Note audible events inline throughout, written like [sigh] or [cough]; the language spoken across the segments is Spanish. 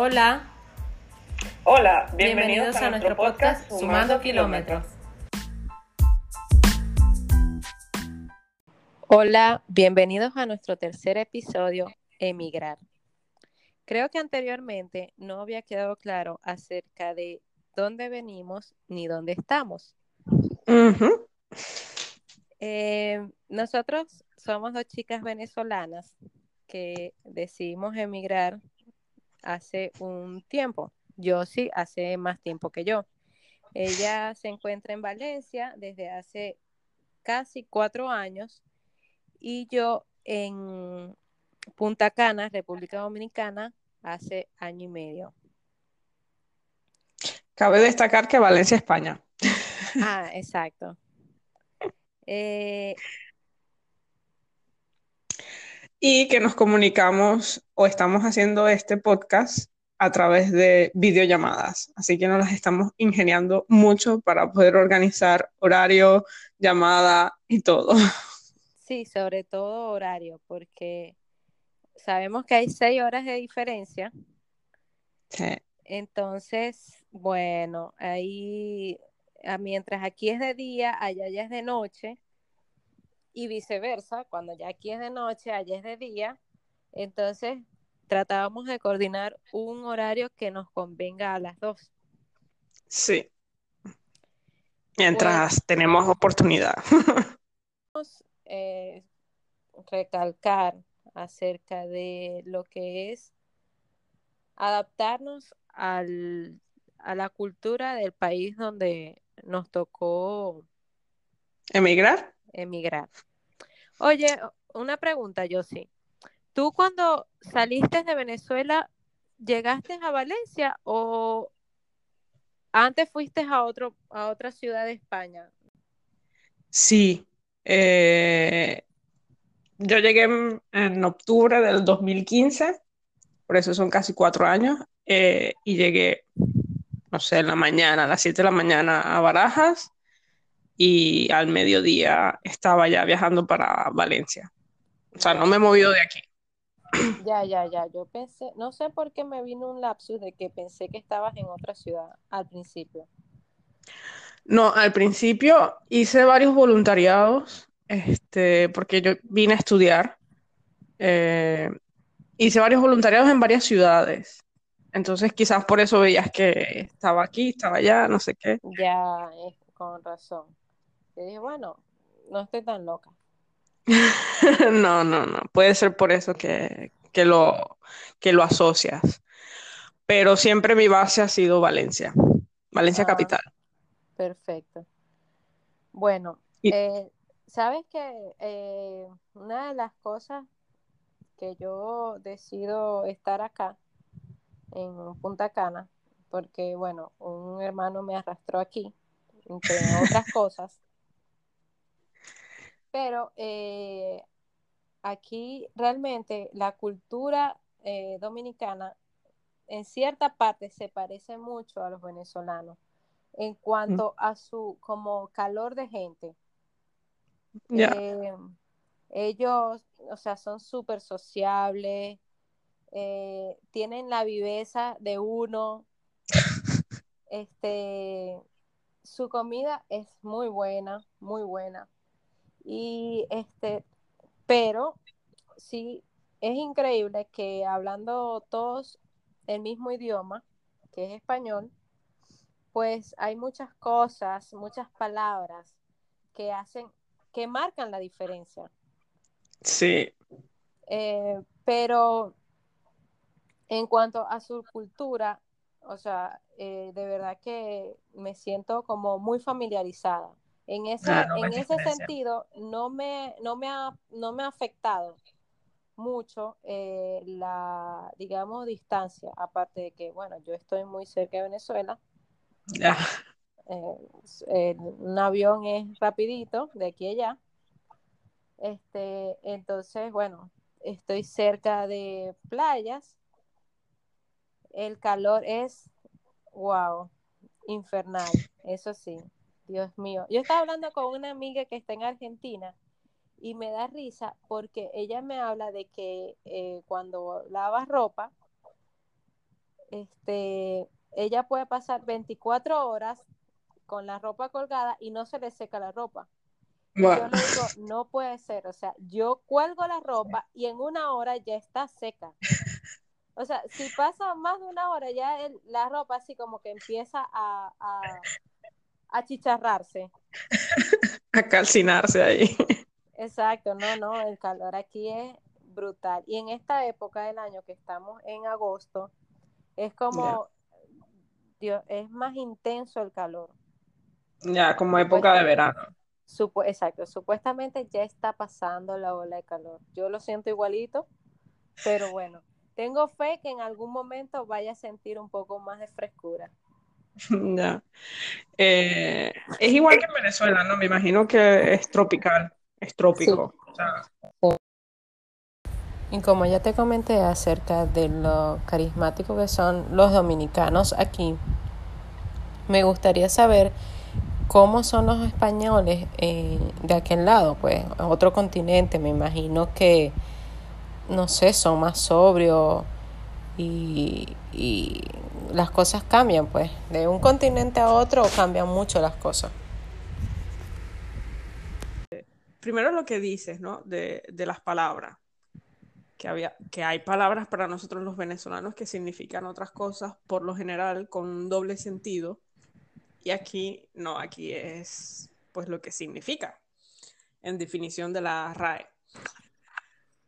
Hola. Hola, bienvenidos, a, nuestro podcast Sumando Kilómetros. Hola, bienvenidos a nuestro tercer episodio, Emigrar. Creo que anteriormente no había quedado claro acerca de dónde venimos ni dónde estamos. Eh, nosotros somos dos chicas venezolanas que decidimos emigrar hace un tiempo. Yo sí, hace más tiempo que yo. Ella se encuentra en Valencia desde hace casi cuatro años y yo en Punta Cana, República Dominicana, hace año y medio. Cabe destacar que Valencia, España. Ah, exacto. Eh, y que nos comunicamos o estamos haciendo este podcast a través de videollamadas. Así que nos las estamos ingeniando mucho para poder organizar horario, llamada y todo. [laughs] Sí, sobre todo horario, porque sabemos que hay seis horas de diferencia. Sí. Entonces, bueno, ahí, ah, mientras aquí es de día, allá ya es de noche, y viceversa, cuando ya aquí es de noche, allá es de día, entonces tratábamos de coordinar un horario que nos convenga a las dos. Sí. Mientras tenemos oportunidad. [laughs] Eh, recalcar acerca de lo que es adaptarnos al, a la cultura del país donde nos tocó emigrar. Emigrar. Oye, una pregunta, yo sí. ¿Tú cuando saliste de Venezuela, llegaste a Valencia o antes fuiste a, otro, a otra ciudad de España? Sí. Eh, yo llegué en, octubre del 2015, por eso son casi cuatro años, eh, y llegué, no sé, en la mañana, a las 7 de la mañana a Barajas y al mediodía estaba ya viajando para Valencia. O sea, no me he movido de aquí. Ya, ya, ya. Yo pensé, no sé por qué me vino un lapsus de que pensé que estabas en otra ciudad al principio. No, al principio hice varios voluntariados, este, porque yo vine a estudiar. Eh, hice varios voluntariados en varias ciudades. Entonces, quizás por eso veías que estaba aquí, estaba allá, no sé qué. Ya, con razón. Y dije, bueno, no estoy tan loca. [laughs] no, no, no. Puede ser por eso que, lo, que lo asocias. Pero siempre mi base ha sido Valencia. Valencia ah, capital. Perfecto. Bueno, eh, sabes que eh, una de las cosas que yo decido estar acá en Punta Cana, porque bueno, un hermano me arrastró aquí, entre otras cosas, pero eh, aquí realmente la cultura eh, dominicana en cierta parte se parece mucho a los venezolanos en cuanto a su como calor de gente. Eh, ellos, o sea, son súper sociables, tienen la viveza de uno. [laughs] Este, su comida es muy buena, muy buena. Y este, pero sí, es increíble que hablando todos el mismo idioma, que es español, pues hay muchas cosas, muchas palabras que hacen, que marcan la diferencia. Sí. Eh, pero en cuanto a su cultura, o sea, eh, de verdad que me siento como muy familiarizada. En ese, en ese sentido, no me, no, me ha, no me ha afectado mucho eh, la, digamos, distancia, aparte de que, bueno, yo estoy muy cerca de Venezuela. Eh, un avión es rapidito, de aquí a allá. Este, entonces, bueno, estoy cerca de playas. El calor es, wow, infernal, eso sí. Dios mío. Yo estaba hablando con una amiga que está en Argentina y me da risa porque ella me habla de que eh, cuando lavas ropa, este, ella puede pasar 24 horas con la ropa colgada y no se le seca la ropa. Yo le digo, no puede ser, o sea, yo cuelgo la ropa y en una hora ya está seca. O sea, si pasa más de una hora, ya la ropa así como que empieza a, a, a chicharrarse. a [laughs] calcinarse ahí. Exacto, no, no, el calor aquí es brutal. Y en esta época del año que estamos en agosto, es como, Dios, es más intenso el calor. Ya, como época de verano. exacto, supuestamente ya está pasando la ola de calor. Yo lo siento igualito, pero bueno, tengo fe que en algún momento vaya a sentir un poco más de frescura. [laughs] Ya. Eh, es igual que en Venezuela, ¿no? Me imagino que es tropical, es trópico. Y como ya te comenté acerca de lo carismático que son los dominicanos aquí, me gustaría saber cómo son los españoles eh, de aquel lado, pues, otro continente. Me imagino que no sé, son más sobrios y, las cosas cambian, pues. De un continente a otro cambian mucho las cosas. Primero lo que dices, ¿no? De, de las palabras. Que, había, que hay palabras para nosotros los venezolanos que significan otras cosas, por lo general, con un doble sentido. Y aquí no, aquí es pues lo que significa en definición de la RAE.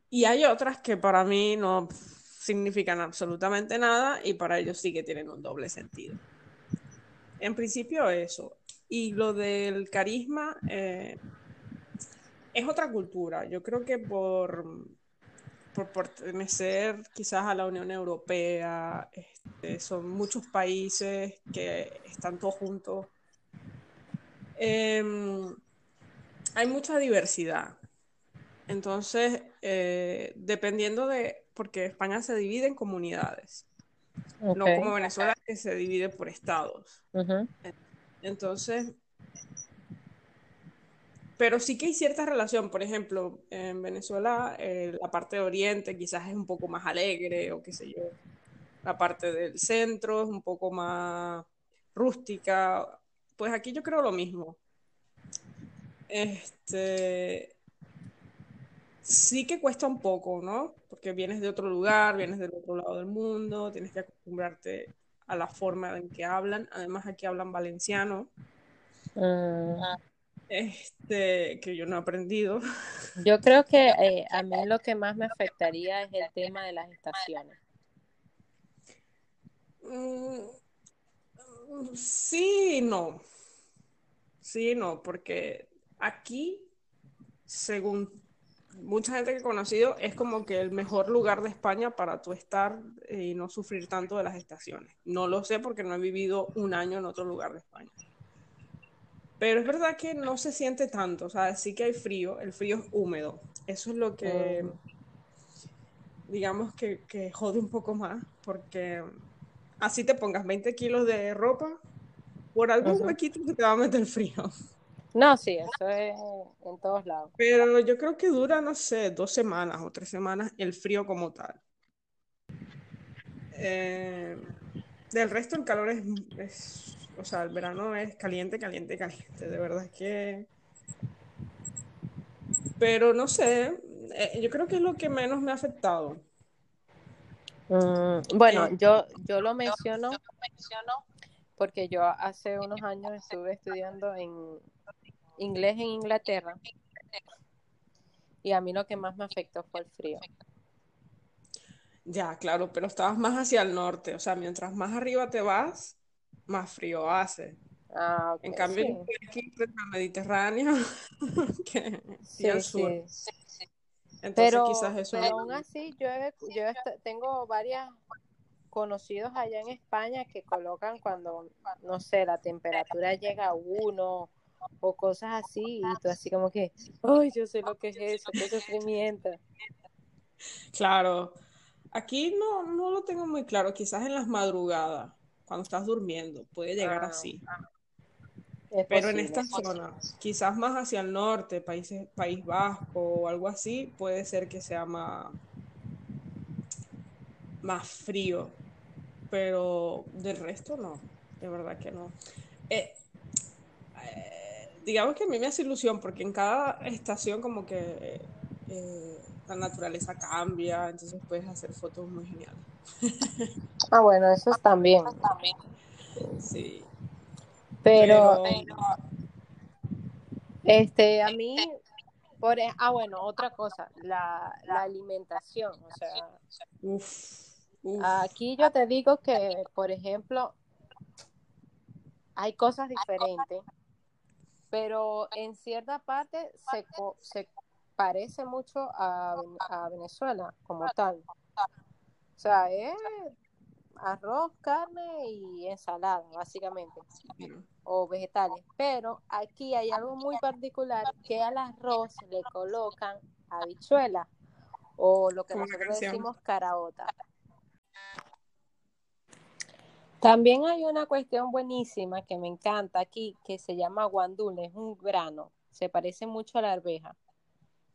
Y hay otras que para mí no significan absolutamente nada y para ellos sí que tienen un doble sentido. En principio eso. Y lo del carisma eh, es otra cultura. Yo creo que por, por pertenecer quizás a la Unión Europea, este, son muchos países que están todos juntos. Em, hay mucha diversidad. Entonces, eh, dependiendo de, porque España se divide en comunidades, no como Venezuela que se divide por estados. Entonces, pero sí que hay cierta relación, por ejemplo, en Venezuela eh, la parte de Oriente quizás es un poco más alegre o qué sé yo, la parte del centro es un poco más rústica, pues aquí yo creo lo mismo. Este, sí que cuesta un poco, ¿no? Porque vienes de otro lugar, vienes del otro lado del mundo, tienes que acostumbrarte a la forma en que hablan. Además, aquí hablan valenciano. Mm. Este, que yo no he aprendido. [laughs] Yo creo que eh, a mí lo que más me afectaría es el tema de las estaciones. Mm, sí, no. Sí, no, porque aquí, según mucha gente que he conocido, es como que el mejor lugar de España para tú estar y no sufrir tanto de las estaciones. No lo sé porque no he vivido un año en otro lugar de España. Pero es verdad que no se siente tanto, o sea, sí que hay frío, el frío es húmedo. Eso es lo que, digamos, que, que jode un poco más, porque así te pongas 20 kilos de ropa, por algún huequito te va a meter el frío. No, sí, eso es en todos lados. Pero yo creo que dura, no sé, dos semanas o tres semanas el frío como tal. Eh, del resto el calor es, o sea, el verano es caliente, caliente, caliente. De verdad es que... Pero no sé, eh, yo creo que es lo que menos me ha afectado. Mm, bueno, eh, yo, yo lo menciono porque yo hace unos años estuve estudiando en, inglés en Inglaterra. Y a mí lo que más me afectó fue el frío. Ya, claro, pero estabas más hacia el norte, o sea, mientras más arriba te vas, más frío hace. Ah, en cambio, aquí en el Mediterráneo [laughs] que sí, al sur. Entonces, pero, quizás eso pero aún así, yo, yo tengo varias conocidos allá en España que colocan cuando, no sé, la temperatura llega a uno o cosas así, y tú así como que, ay, yo sé lo que es eso, qué sufrimiento. Claro, aquí no, no lo tengo muy claro, quizás en las madrugadas, cuando estás durmiendo, puede llegar ah, así. Pero en esta zona, quizás más hacia el norte, países, País Vasco o algo así, puede ser que sea más, más frío. pero del resto no, de verdad que no. Eh, eh, digamos que a mí me hace ilusión porque en cada estación como que eh, la naturaleza cambia, entonces puedes hacer fotos muy geniales. Ah, bueno, eso también. Sí. Pero, este, a mí, por, e, ah, bueno, otra cosa, la, la alimentación, o sea, Uf, uf. aquí yo te digo que, por ejemplo, hay cosas diferentes, pero en cierta parte se, se parece mucho a, a Venezuela como tal. O sea, es arroz, carne y ensalada, básicamente, o vegetales. Pero aquí hay algo muy particular que al arroz le colocan habichuela o lo que nosotros decimos caraota. También hay una cuestión buenísima que me encanta aquí, que se llama guandule, es un grano, se parece mucho a la arveja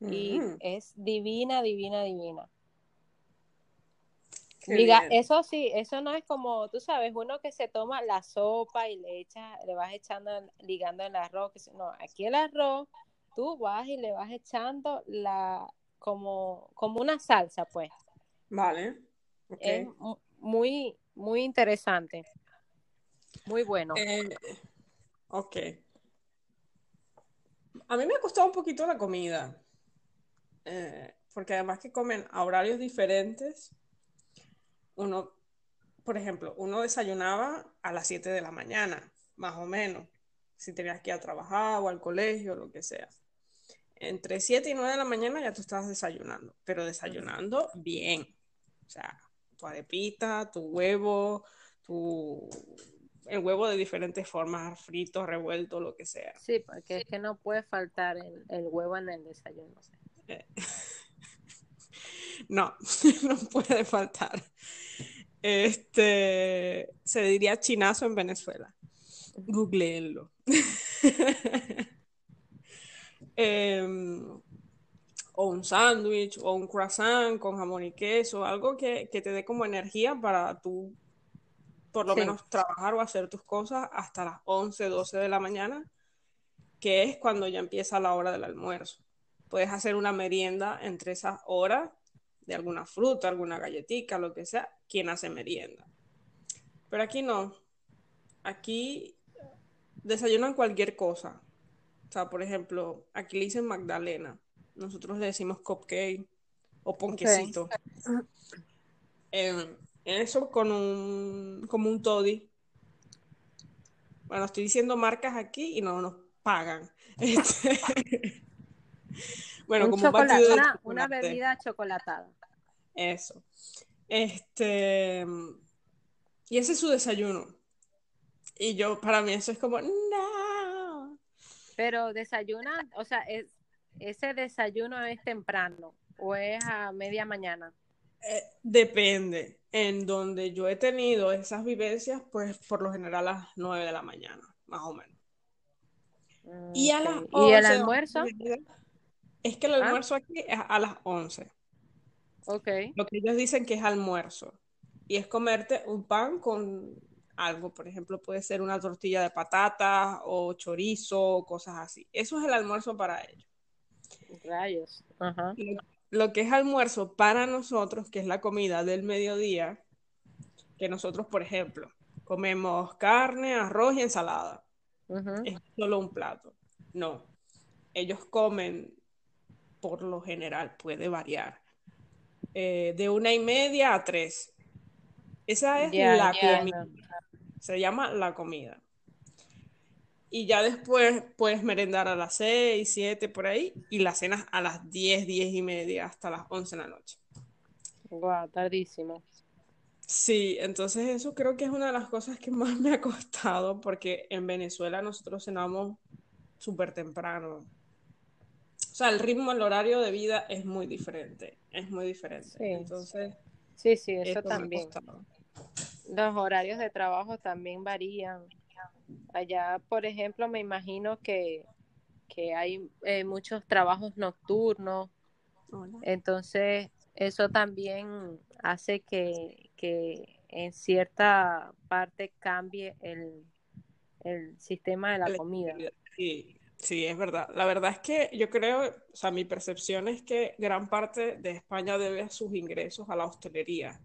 y mm, es divina, divina, divina. qué Diga, bien. eso sí, eso no es como, tú sabes, uno que se toma la sopa y le echa, le vas echando, ligando el arroz, no, aquí el arroz, tú vas y le vas echando la, como, como una salsa, pues. Vale. Es mu- muy, muy interesante, muy bueno. Eh, ok. A mí me ha costado un poquito la comida, eh, porque además que comen a horarios diferentes, uno, por ejemplo, uno desayunaba a las 7 de la mañana, más o menos, si tenías que ir a trabajar o al colegio, lo que sea. Entre 7 y 9 de la mañana ya tú estabas desayunando, pero desayunando bien. O sea, tu arepita, tu huevo, tu... el huevo de diferentes formas, frito, revuelto, lo que sea. Sí, porque es que no puede faltar el, el huevo en el desayuno. Eh, [laughs] No, [laughs] no puede faltar. Este, se diría chinazo en Venezuela. Googleenlo. [laughs] Em, o un sándwich o un croissant con jamón y queso, algo que, que te dé como energía para tú por lo Sí. menos trabajar o hacer tus cosas hasta las 11, 12 de la mañana, que es cuando ya empieza la hora del almuerzo. Puedes hacer una merienda entre esas horas de alguna fruta, alguna galletita, lo que sea, quien hace merienda. Pero aquí no. Aquí desayunan cualquier cosa. O sea, por ejemplo, aquí le dicen Magdalena. Nosotros le decimos cupcake o ponquecito. Eh, eso con un, como un toddy. Bueno, estoy diciendo marcas aquí y no nos pagan. [laughs] Este, bueno, Un como un de una, una bebida chocolatada. Eso. Este, y ese es su desayuno. Y yo, para mí, eso es como, no. Pero desayunan, o sea, es, ese desayuno es temprano o es a media mañana. Eh, depende. En donde yo he tenido esas vivencias, pues por lo general a las 9 de la mañana, más o menos. Y a las ¿Y el 11, almuerzo? es que el ¿Ah? almuerzo aquí es a las 11. Ok. Lo que ellos dicen que es almuerzo. Y es comerte un pan con algo. Por ejemplo, puede ser una tortilla de patatas o chorizo, cosas así. Eso es el almuerzo para ellos. Rayos. Ajá. Lo, lo que es almuerzo para nosotros, que es la comida del mediodía, que nosotros, por ejemplo, comemos carne, arroz y ensalada. Es solo un plato. No. Ellos comen, por lo general, puede variar, eh, de una y media a tres. Esa es la comida. Se llama la comida. Y ya después puedes merendar a las seis, siete, por ahí, y la cenas a las diez, diez y media, hasta las once de la noche. Guau, tardísimo. Sí, entonces eso creo que es una de las cosas que más me ha costado, porque en Venezuela nosotros cenamos súper temprano. O sea, el ritmo, el horario de vida es muy diferente, es muy diferente. Sí. Entonces, Sí, sí, eso también. Los horarios de trabajo también varían. Allá, por ejemplo, me imagino que, que hay eh, muchos trabajos nocturnos, Hola. entonces eso también hace que, que en cierta parte cambie el, el sistema de la comida. Sí, sí, es verdad. La verdad es que yo creo, o sea, mi percepción es que gran parte de España debe sus ingresos a la hostelería.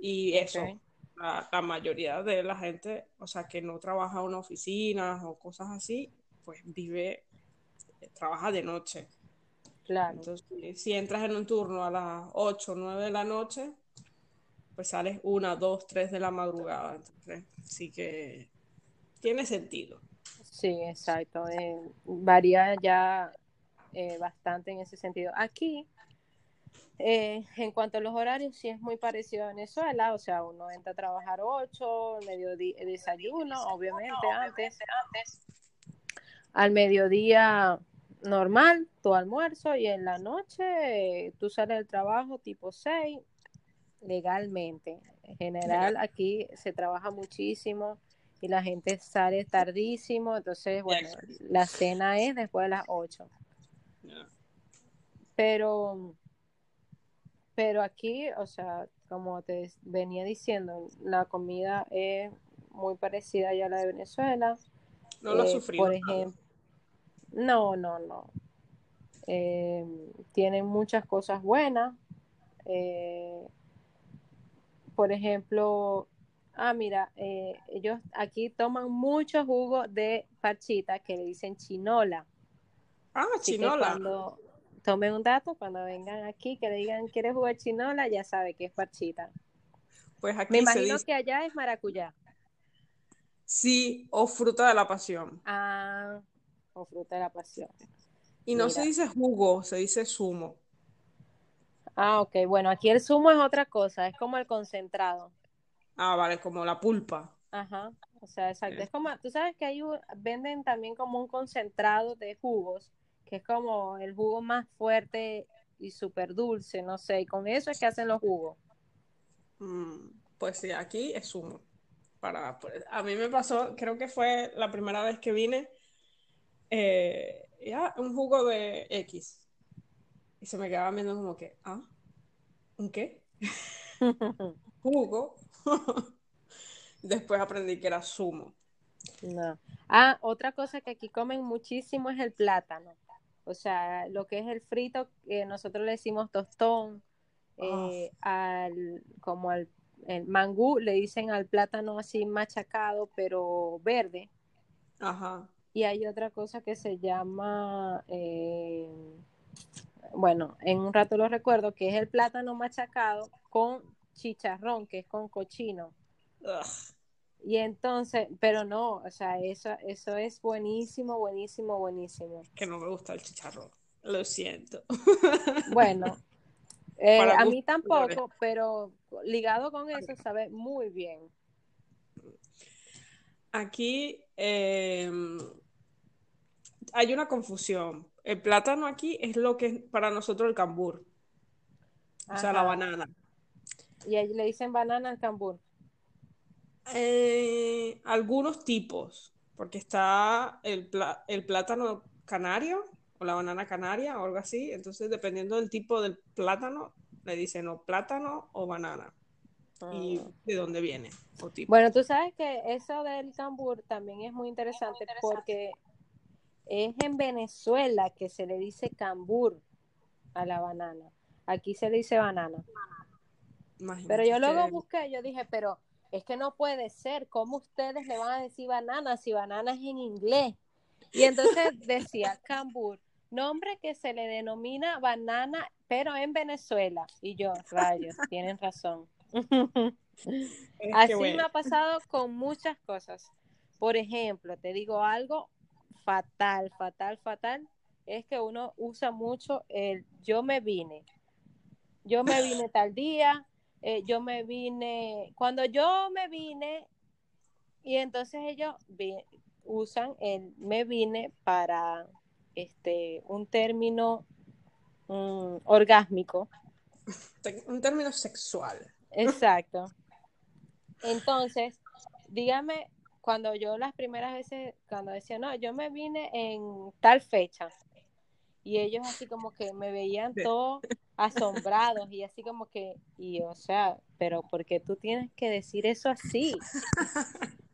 Y eso, la, la, mayoría de la gente, o sea, que no trabaja en una oficina o cosas así, pues vive, trabaja de noche. Claro. Entonces, si entras en un turno a las 8 o 9 de la noche, pues sales una, dos, tres de la madrugada. Entonces, sí que tiene sentido. Sí, exacto. Eh, varía ya eh, bastante en ese sentido. Aquí, eh, en cuanto a los horarios, sí es muy parecido a Venezuela. O sea, uno entra a trabajar 8, mediodía, desayuno, obviamente, antes. antes. Al mediodía normal, tu almuerzo y en la noche tú sales del trabajo tipo 6 legalmente. En general aquí se trabaja muchísimo y la gente sale tardísimo, entonces, bueno, la cena es después de las 8. Pero, pero aquí, o sea, como te venía diciendo, la comida es muy parecida ya a la de Venezuela. No lo eh, Por ejemplo, no, no, no. Eh, tienen muchas cosas buenas. Eh, por ejemplo, Ah, mira, eh, ellos aquí toman mucho jugo de parchita que le dicen chinola. Ah, chinola. cuando tomen un dato, cuando vengan aquí, que le digan, ¿quieres jugo de chinola? Ya sabe que es parchita. Pues aquí Me imagino que allá es maracuyá. Sí, o fruta de la pasión. Ah, o fruta de la pasión. Y no se dice jugo, se dice zumo. Ah, ok. Bueno, aquí el zumo es otra cosa, es como el concentrado. Ah, vale, como la pulpa. Ajá, o sea, exacto. Es como, tú sabes que ahí venden también como un concentrado de jugos, que es como el jugo más fuerte y súper dulce, no sé, y con eso es que hacen los jugos. Mm, pues sí, aquí es zumo. Para, pues, a mí me pasó, creo que fue la primera vez que vine, eh, ya, un jugo de X. Y se me quedaba viendo como que, ah, ¿un qué? [laughs] jugo [laughs] Después aprendí que era zumo. No. Ah, otra cosa que aquí comen muchísimo es el plátano. O sea, lo que es el frito, que nosotros le decimos tostón, eh, al, como al el mangú, le dicen al plátano así machacado, pero verde. Ajá. Y hay otra cosa que se llama, eh, bueno, en un rato lo recuerdo, que es el plátano machacado con chicharrón, que es con cochino. Y entonces, pero no, o sea, eso, eso es buenísimo, buenísimo, buenísimo. Que no me gusta el chicharrón, lo siento. [laughs] Bueno, eh, a mí tampoco, pero ligado con eso sabe muy bien. Aquí eh, hay una confusión. El plátano aquí es lo que es para nosotros el cambur, o sea, la banana. Y ahí le dicen banana al cambur. Eh, algunos tipos, porque está el, el plátano canario o la banana canaria o algo así. Entonces, dependiendo del tipo del plátano, le dicen o plátano o banana. Y ah. de dónde viene. Bueno, tú sabes que eso del cambur también es muy interesante, porque es en Venezuela que se le dice cambur a la banana. Aquí se le dice banana pero yo luego busqué, yo dije, pero es que no puede ser, ¿cómo ustedes le van a decir banana si banana es en inglés? Y entonces decía cambur, nombre que se le denomina banana, pero en Venezuela. Y yo, rayos, tienen razón. Así me ha pasado con muchas cosas. Por ejemplo, te digo algo fatal, fatal, fatal, es que uno usa mucho el yo me vine. Yo me vine tal día, eh, yo me vine, cuando yo me vine, y entonces ellos usan el me vine para este un término mm, orgásmico. Un término sexual. Exacto. Entonces, dígame, cuando yo las primeras veces, cuando decía, no, yo me vine en tal fecha, y ellos así como que me veían todo asombrados y así como que, y o sea, pero ¿por qué tú tienes que decir eso así? [laughs]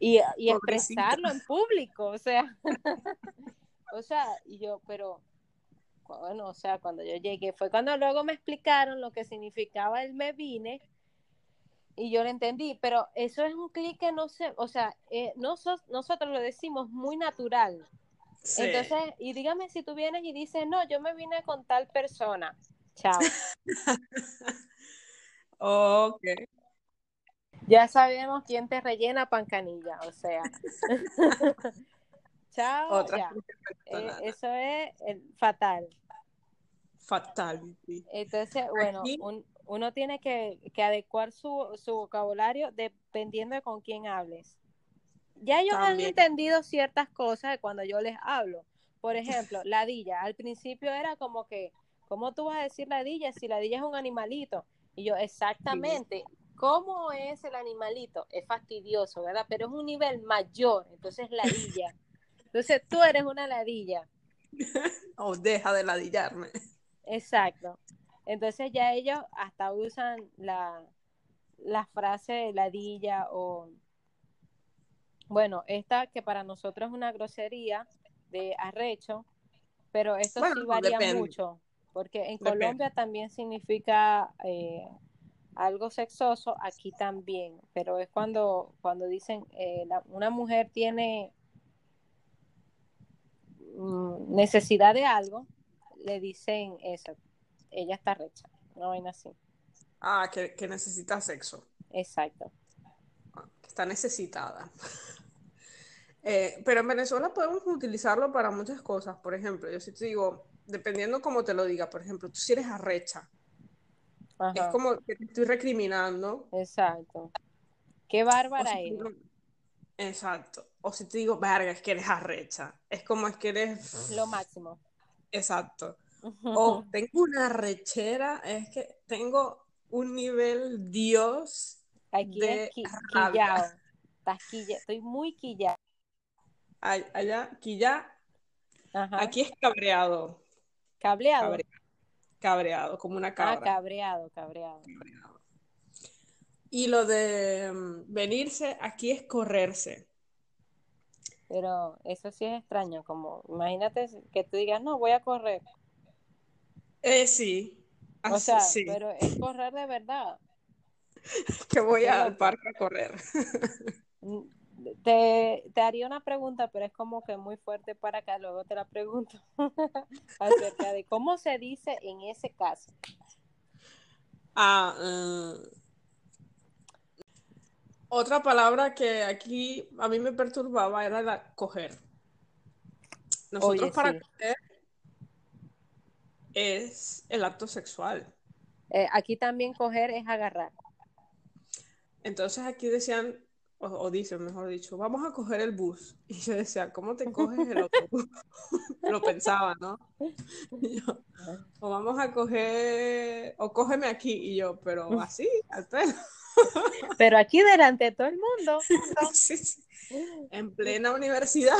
Y, y expresarlo en público, o sea, [laughs] o sea, y yo, pero, bueno, o sea, cuando yo llegué, fue cuando luego me explicaron lo que significaba el me vine, y yo lo entendí, pero eso es un clic que no sé, o sea, eh, nosotros lo decimos muy natural. Entonces, y dígame si tú vienes y dices, no, yo me vine con tal persona. Chao. [laughs] ok. Ya sabemos quién te rellena pancanilla, o sea. [laughs] Chao. ya. Eh, eso es fatal. Fatal. Entonces, bueno, un, uno tiene que, adecuar su, vocabulario dependiendo de con quién hables. Ya ellos han entendido ciertas cosas de cuando yo les hablo. Por ejemplo, ladilla. Al principio era como que, ¿cómo tú vas a decir ladilla si ladilla es un animalito? Y yo, exactamente. ¿Cómo es el animalito? Es fastidioso, ¿verdad? Pero es un nivel mayor, entonces ladilla. Entonces tú eres una ladilla. [laughs] o deja de ladillarme. Exacto. Entonces ya ellos hasta usan la, la frase ladilla o, bueno, esta que para nosotros es una grosería de arrecho, pero esto sí varía mucho, porque en Colombia también significa eh, algo sexoso, aquí también, pero es cuando, cuando dicen eh, una mujer tiene mm, necesidad de algo, le dicen eso, ella está recha, no vaina así. Ah, que, necesita sexo. Exacto. Que está necesitada. [laughs] Eh, pero en Venezuela podemos utilizarlo para muchas cosas. Por ejemplo, yo sí te digo, dependiendo cómo te lo diga, por ejemplo, tú si eres arrecha, es como que te estoy recriminando. Exacto. Qué bárbara eres. Exacto. O si te digo, verga, es que eres arrecha. Es como es que eres. Lo máximo. Exacto. O tengo una rechera, es que tengo un nivel Dios Aquí de quillao. Estoy muy quillado. Allá, quilla. Aquí es cabreado. ¿Cableado? Cabreado, como una cabra. Ah, cabreado, cabreado. Y lo de mm, venirse, aquí es correrse. Pero eso sí es extraño, como imagínate que tú digas, no, voy a correr. Eh, sí. o sea, pero es correr de verdad. [laughs] que voy al parque a correr. [laughs] Te, te, haría una pregunta, pero es como que muy fuerte para acá, luego te la pregunto [laughs] acerca de cómo se dice en ese caso. Ah, eh, otra palabra que aquí a mí me perturbaba era la coger. Nosotros para coger es el acto sexual. Eh, aquí también coger es agarrar. Entonces aquí decían, o, dicen, mejor dicho, vamos a coger el bus. [laughs] Y yo decía, ¿cómo te coges el autobús? [laughs] Lo pensaba, ¿no? [laughs] o vamos a coger, o cógeme aquí. Y yo, pero así, al pelo. Pero aquí delante de todo el mundo. En plena universidad.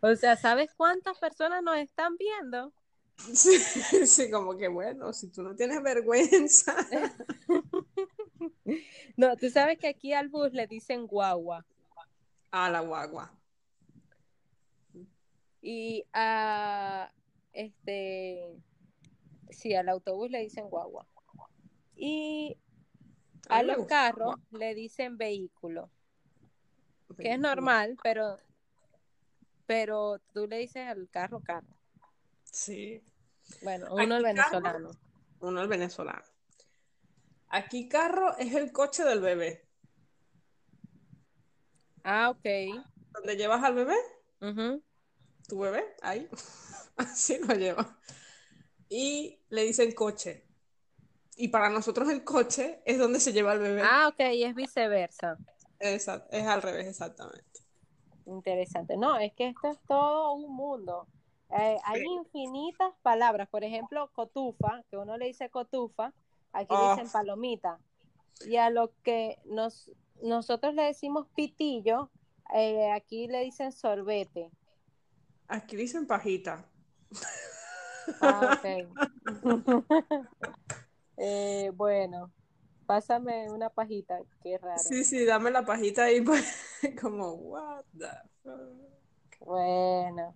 O sea, ¿sabes cuántas personas nos están viendo? Sí, sí, como que bueno, si tú no tienes vergüenza. [laughs] no, tú sabes que aquí al bus le dicen guagua. A la guagua. Y a este sí, al autobús le dicen guagua. Y a, los carros le dicen vehículo. Que es normal, pero pero tú le dices al carro carro. Sí. Bueno, uno el venezolano. uno el venezolano. Aquí carro es el coche del bebé. Ah, ok. ¿Dónde llevas al bebé? Tu bebé, ahí. [laughs] Así lo lleva. Y le dicen coche. Y para nosotros el coche es donde se lleva el bebé. Ah, ok, y es viceversa. Exacto, es al revés, exactamente. Interesante. No, es que esto es todo un mundo. Eh, hay infinitas palabras. Por ejemplo, cotufa, que uno le dice cotufa, aquí le dicen ah. palomita. Y a lo que nos, nosotros le decimos pitillo, eh, aquí le dicen sorbete. Aquí dicen pajita. Ah, ok. [laughs] Eh, bueno, pásame una pajita, qué raro. Sí, sí, dame la pajita ahí, [laughs] pues, como, what the fuck. Bueno,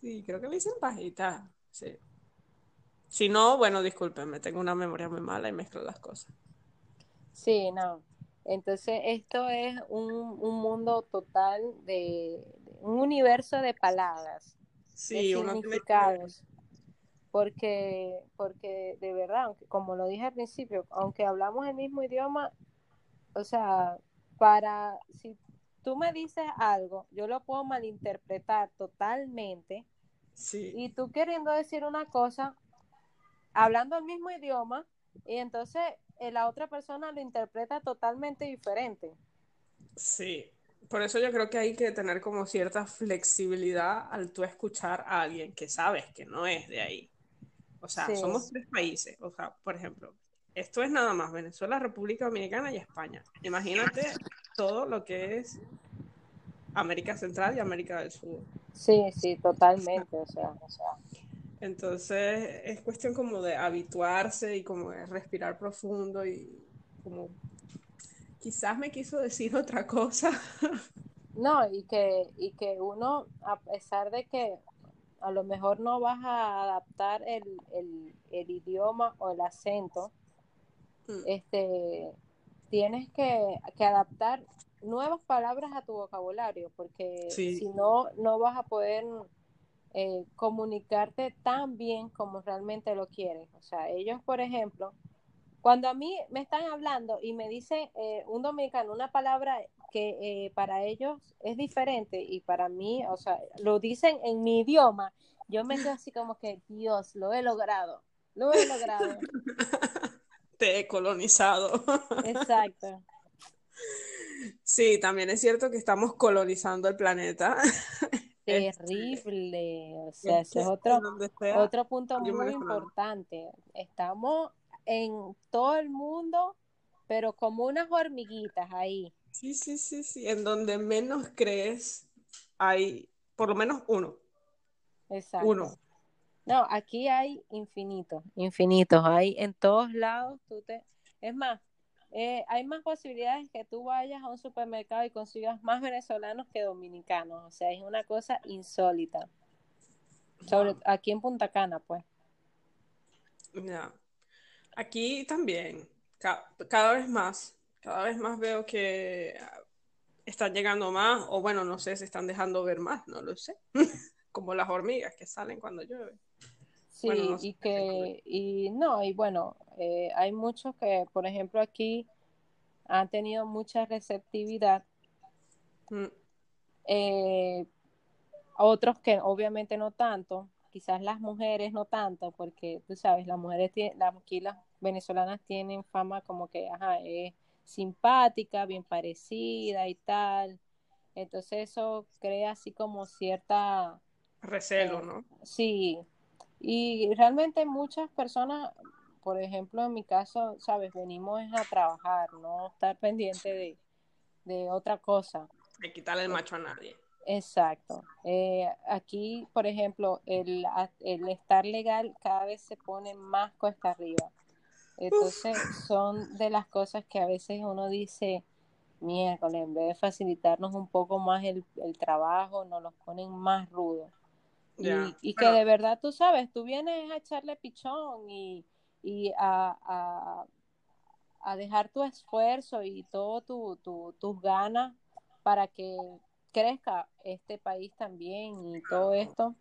Sí, creo que le dicen pajita, sí. Si no, bueno, discúlpenme, tengo una memoria muy mala y mezclo las cosas. sí, no. Entonces, esto es un, un mundo total de, un universo de palabras, Sí, significados. Porque, porque de verdad, aunque- como lo dije al principio, aunque hablamos el mismo idioma, o sea, para, si tú me dices algo, yo lo puedo malinterpretar totalmente Sí, y tú queriendo decir una cosa, hablando el mismo idioma, y entonces eh, la otra persona lo interpreta totalmente diferente. sí. Por eso yo creo que hay que tener como cierta flexibilidad al tú escuchar a alguien que sabes que no es de ahí. O sea, Sí, somos tres países. O sea, por ejemplo, esto es nada más Venezuela, República Dominicana y España. Imagínate todo lo que es América Central y América del Sur. sí, sí, totalmente. O sea, o sea, Entonces es cuestión como de habituarse y como de respirar profundo y como quizás me quiso decir [laughs] otra cosa. no, y que, y que uno, a pesar de que a lo mejor no vas a adaptar el, el, el idioma o el acento, Mm, este, tienes que, que adaptar nuevas palabras a tu vocabulario, porque Sí, si no, no vas a poder eh, comunicarte tan bien como realmente lo quieres. O sea, ellos, por ejemplo, cuando a mí me están hablando y me dice eh, un dominicano una palabra que eh, para ellos es diferente y para mí, o sea, lo dicen en mi idioma, yo me quedo así como que, Dios, lo he logrado, lo he logrado. [laughs] te he colonizado. Exacto. Sí, también es cierto que estamos colonizando el planeta. Este, Terrible. O sea, ese es otro, otro punto muy importante. Estamos en todo el mundo, pero como unas hormiguitas ahí. Sí, sí, sí, sí. En donde menos crees hay por lo menos uno. Exacto. Uno. No, aquí hay infinitos, infinitos. Hay en todos lados. Tú te... Es más, eh, hay más posibilidades que tú vayas a un supermercado y consigas más venezolanos que dominicanos. O sea, es una cosa insólita. Sobre aquí en Punta Cana, pues. Ya. Aquí también, ca- cada vez más, cada vez más veo que están llegando más, o bueno, no sé, se están dejando ver más, no lo sé. [laughs] Como las hormigas que salen cuando llueve. Bueno, Sí, no sé y que, y no, y bueno, eh, hay muchos que, por ejemplo, aquí han tenido mucha receptividad, Mm, eh, otros que obviamente no tanto, quizás las mujeres no tanto, porque tú sabes, las mujeres las, aquí las venezolanas tienen fama como que, ajá, es simpática, bien parecida y tal, entonces eso crea así como cierta, Recelo, eh, ¿no? sí, y realmente muchas personas, por ejemplo, en mi caso, sabes, venimos a trabajar, no estar pendiente de, de otra cosa. De quitarle el Eh, macho a nadie. Exacto. Eh, aquí, por ejemplo, el, el estar legal cada vez se pone más cuesta arriba. Uf, Entonces, son de las cosas que a veces uno dice, miércoles, en vez de facilitarnos un poco más el, el trabajo, nos los ponen más rudos. Y, y que de verdad tú sabes, tú vienes a echarle pichón y, y a, a, a dejar tu esfuerzo y todo tu, tu- tus ganas para que crezca este país también y todo esto.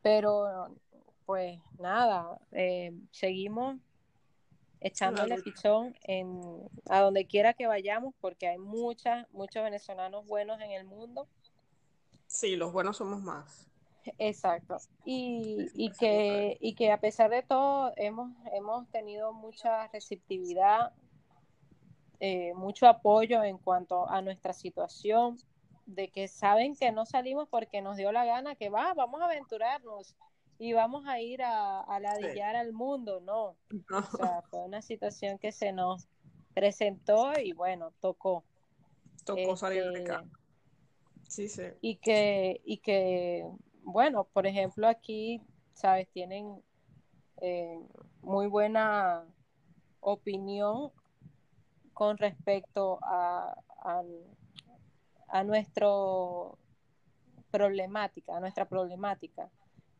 Pero pues nada, eh, seguimos echándole pichón en, a donde quiera que vayamos porque hay muchas, muchos venezolanos buenos en el mundo. Sí, los buenos somos más. Exacto. Y, y que, y que a pesar de todo hemos, hemos tenido mucha receptividad, eh, mucho apoyo en cuanto a nuestra situación, de que saben que no salimos porque nos dio la gana, que va, vamos a aventurarnos y vamos a ir a, a Sí. ladillar al mundo, no. No, O sea, fue una situación que se nos presentó y bueno, tocó. tocó salir de Este, acá. Sí, sí. y que, y que, bueno, por ejemplo, aquí ¿sabes? Tienen eh, muy buena opinión con respecto a, a, a nuestro problemática, a nuestra problemática.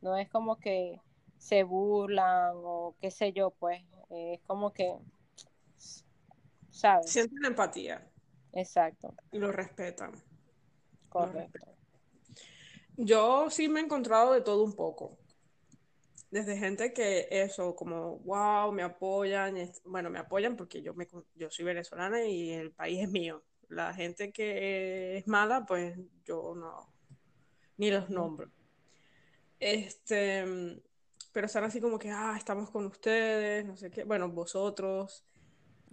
No es como que se burlan o qué sé yo, pues es como que, ¿sabes? Sienten empatía. Exacto. Y lo respetan. Correcto. Yo sí me he encontrado de todo un poco. Desde gente que eso, como, wow, me apoyan. Bueno, me apoyan porque yo, me, yo soy venezolana y el país es mío. La gente que es mala, pues yo no, ni los nombro. Este, pero están así como que, ah, estamos con ustedes, no sé qué, bueno, vosotros.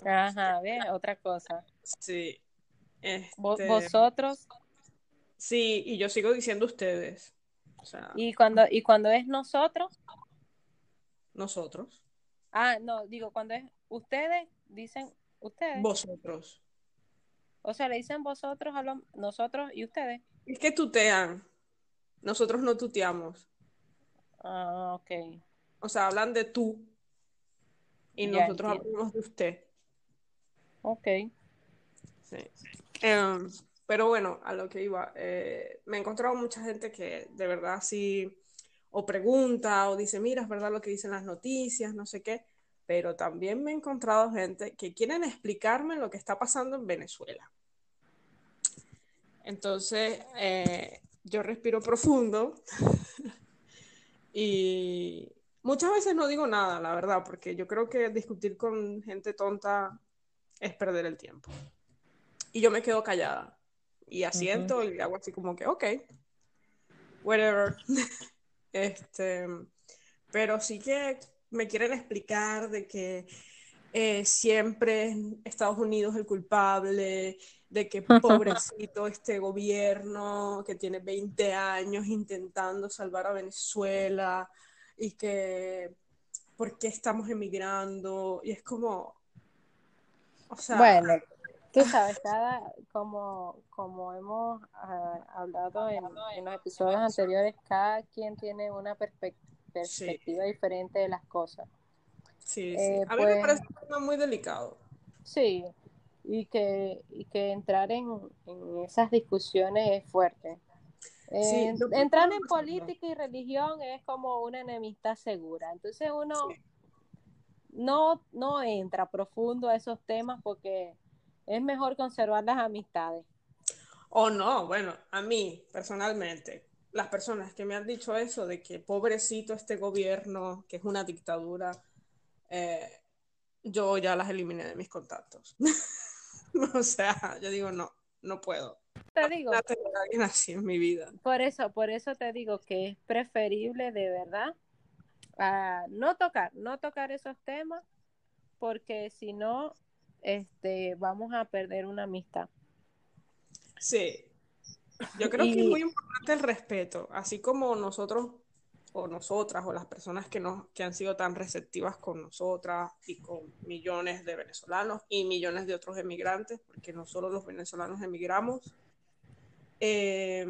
Ajá, bien, otra cosa. Sí. Este, vosotros. Sí, y yo sigo diciendo ustedes. ¿Y, cuando, ¿Y cuando es nosotros? Nosotros. Ah, no, digo, cuando es ustedes, dicen ustedes. Vosotros. O sea, le dicen vosotros a los, nosotros y ustedes. Es que tutean. Nosotros no tuteamos. Ah, ok. O sea, hablan de tú y nosotros hablamos de usted. Ok. Sí. Em, pero bueno, a lo que iba, eh, me he encontrado mucha gente que de verdad sí o pregunta o dice, mira, es verdad lo que dicen las noticias, no sé qué, pero también me he encontrado gente que quieren explicarme lo que está pasando en Venezuela. Entonces, eh, yo respiro profundo [laughs] y muchas veces no digo nada, la verdad, porque yo creo que discutir con gente tonta es perder el tiempo. Y yo me quedo callada y asiento y hago así como que, ok, whatever. [laughs] este, pero sí que me quieren explicar de que eh, siempre Estados Unidos es el culpable, de que [laughs] pobrecito este gobierno que tiene 20 años intentando salvar a Venezuela y que por qué estamos emigrando y es como, o sea... Bueno, tú sabes, cada, como, como hemos ah, hablado en, los episodios anteriores, cada quien tiene una perspectiva diferente de las cosas. Sí, sí. Eh, a mí me pues parece un tema muy delicado. Sí, y que, y que entrar en, en esas discusiones es fuerte. Eh, entrar en política y religión es como una enemistad segura. Entonces uno no, no entra profundo a esos temas porque es mejor conservar las amistades. O no, bueno, a mí personalmente, las personas que me han dicho eso de que pobrecito este gobierno, que es una dictadura, eh, yo ya las eliminé de mis contactos. [laughs] o sea, yo digo, no, no puedo. Te digo. No tengo a alguien así en mi vida. Por eso, por eso te digo que es preferible de verdad no tocar, no tocar esos temas, porque si no, este, vamos a perder una amistad. Sí. Yo creo que es muy importante el respeto, así como nosotros o nosotras o las personas que, nos, que han sido tan receptivas con nosotras y con millones de venezolanos y millones de otros emigrantes, porque no solo los venezolanos emigramos, eh,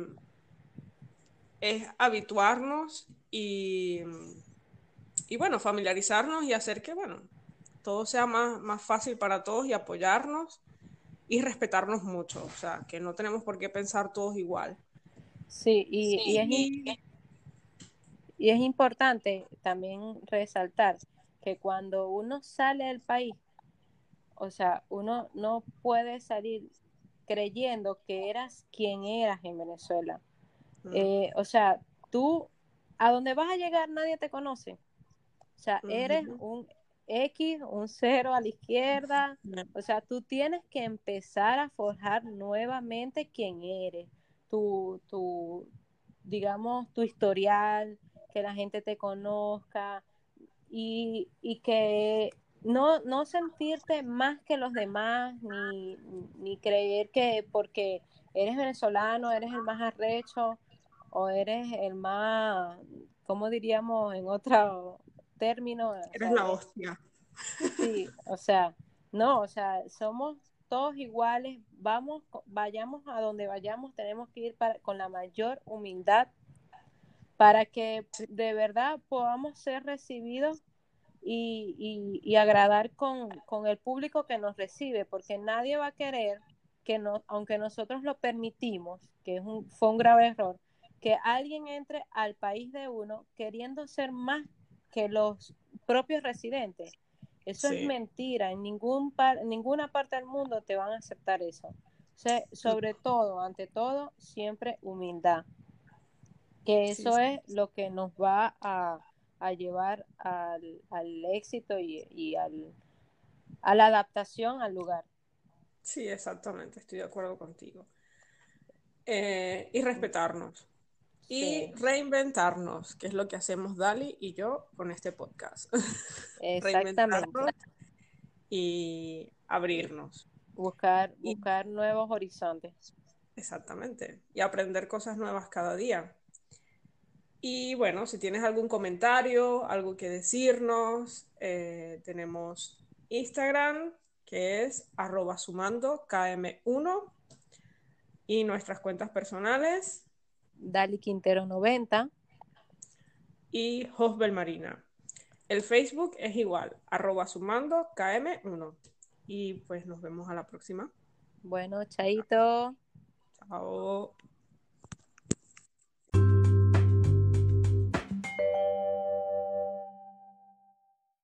es habituarnos y, y, bueno, familiarizarnos y hacer que, bueno, todo sea más, más fácil para todos y apoyarnos y respetarnos mucho, o sea, que no tenemos por qué pensar todos igual. Sí, y, y es, y es importante también resaltar que cuando uno sale del país, o sea, uno no puede salir creyendo que eras quien eras en Venezuela. Eh, o sea, tú, a donde vas a llegar nadie te conoce. O sea, eres un X, un cero a la izquierda. O sea, tú tienes que empezar a forjar nuevamente quién eres, tu, tu digamos, tu historial, que la gente te conozca y, que no, no sentirte más que los demás, ni, ni creer que porque eres venezolano eres el más arrecho o eres el más, ¿cómo diríamos en otro término? Eres la hostia. Sí, [laughs] o sea, no, o sea, somos todos iguales, vamos, vayamos a donde vayamos, tenemos que ir para, con la mayor humildad para que de verdad podamos ser recibidos y, y, agradar con, con, el público que nos recibe, porque nadie va a querer que no, aunque nosotros lo permitimos, que es un, fue un grave error, que alguien entre al país de uno queriendo ser más que los propios residentes. Eso es mentira, en ningún par, ninguna parte del mundo te van a aceptar eso. sobre todo, ante todo, siempre humildad. Que eso es lo que nos va a, a llevar al, al éxito y, y al, a la adaptación al lugar. Sí, exactamente, estoy de acuerdo contigo. Eh, y respetarnos. Y reinventarnos, que es lo que hacemos Dali y yo con este podcast. [laughs] Exactamente. y abrirnos. Buscar, buscar nuevos horizontes. Exactamente. Y aprender cosas nuevas cada día. Y bueno, si tienes algún comentario, algo que decirnos, eh, tenemos Instagram, que es arroba sumando km1, y nuestras cuentas personales. Dali Quintero 90. Y Josbel Marina. El Facebook es igual, arroba sumando km1. Y pues nos vemos a la próxima. Bueno, chaito. Chao.